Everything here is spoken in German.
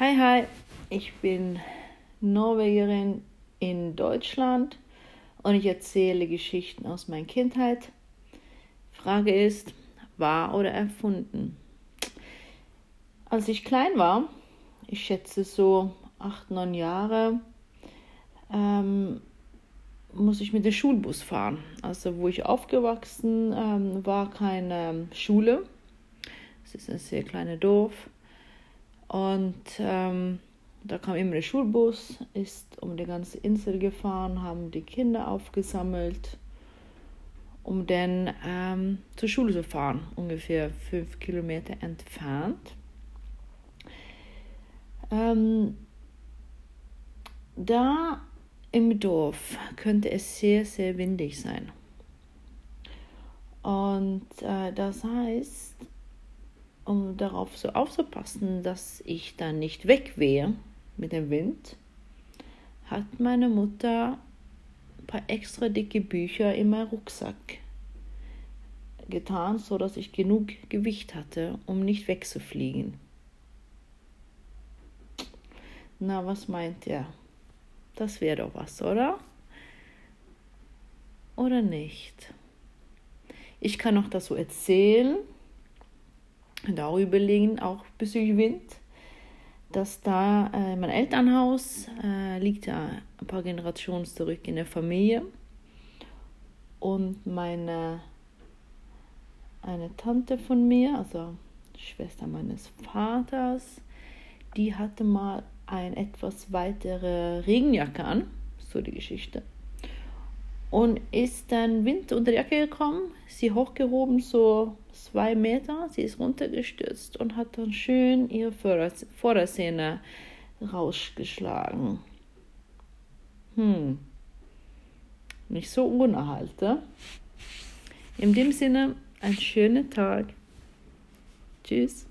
Hi, hi, ich bin Norwegerin in Deutschland und ich erzähle Geschichten aus meiner Kindheit. Frage ist, wahr oder erfunden? Als ich klein war, ich schätze so acht, neun Jahre, ähm, muss ich mit dem Schulbus fahren. Also wo ich aufgewachsen ähm, war, keine Schule. Es ist ein sehr kleines Dorf. Und ähm, da kam immer der Schulbus, ist um die ganze Insel gefahren, haben die Kinder aufgesammelt, um dann ähm, zur Schule zu fahren, ungefähr fünf Kilometer entfernt. Ähm, da im Dorf könnte es sehr, sehr windig sein. Und äh, das heißt, um darauf so aufzupassen, dass ich dann nicht wegwehe mit dem Wind, hat meine Mutter ein paar extra dicke Bücher in meinen Rucksack getan, so dass ich genug Gewicht hatte, um nicht wegzufliegen. Na, was meint ihr? Das wäre doch was, oder? Oder nicht? Ich kann noch so erzählen, darüber liegen, auch bezüglich Wind, dass da äh, mein Elternhaus äh, liegt ja ein paar Generationen zurück in der Familie und meine eine Tante von mir, also Schwester meines Vaters, die hatte mal eine etwas weitere Regenjacke an, so die Geschichte. Und ist dann Wind unter die Jacke gekommen, sie hochgehoben, so zwei Meter, sie ist runtergestürzt und hat dann schön ihre Vorderzähne rausgeschlagen. Hm, nicht so unerhalte. In dem Sinne, einen schönen Tag. Tschüss.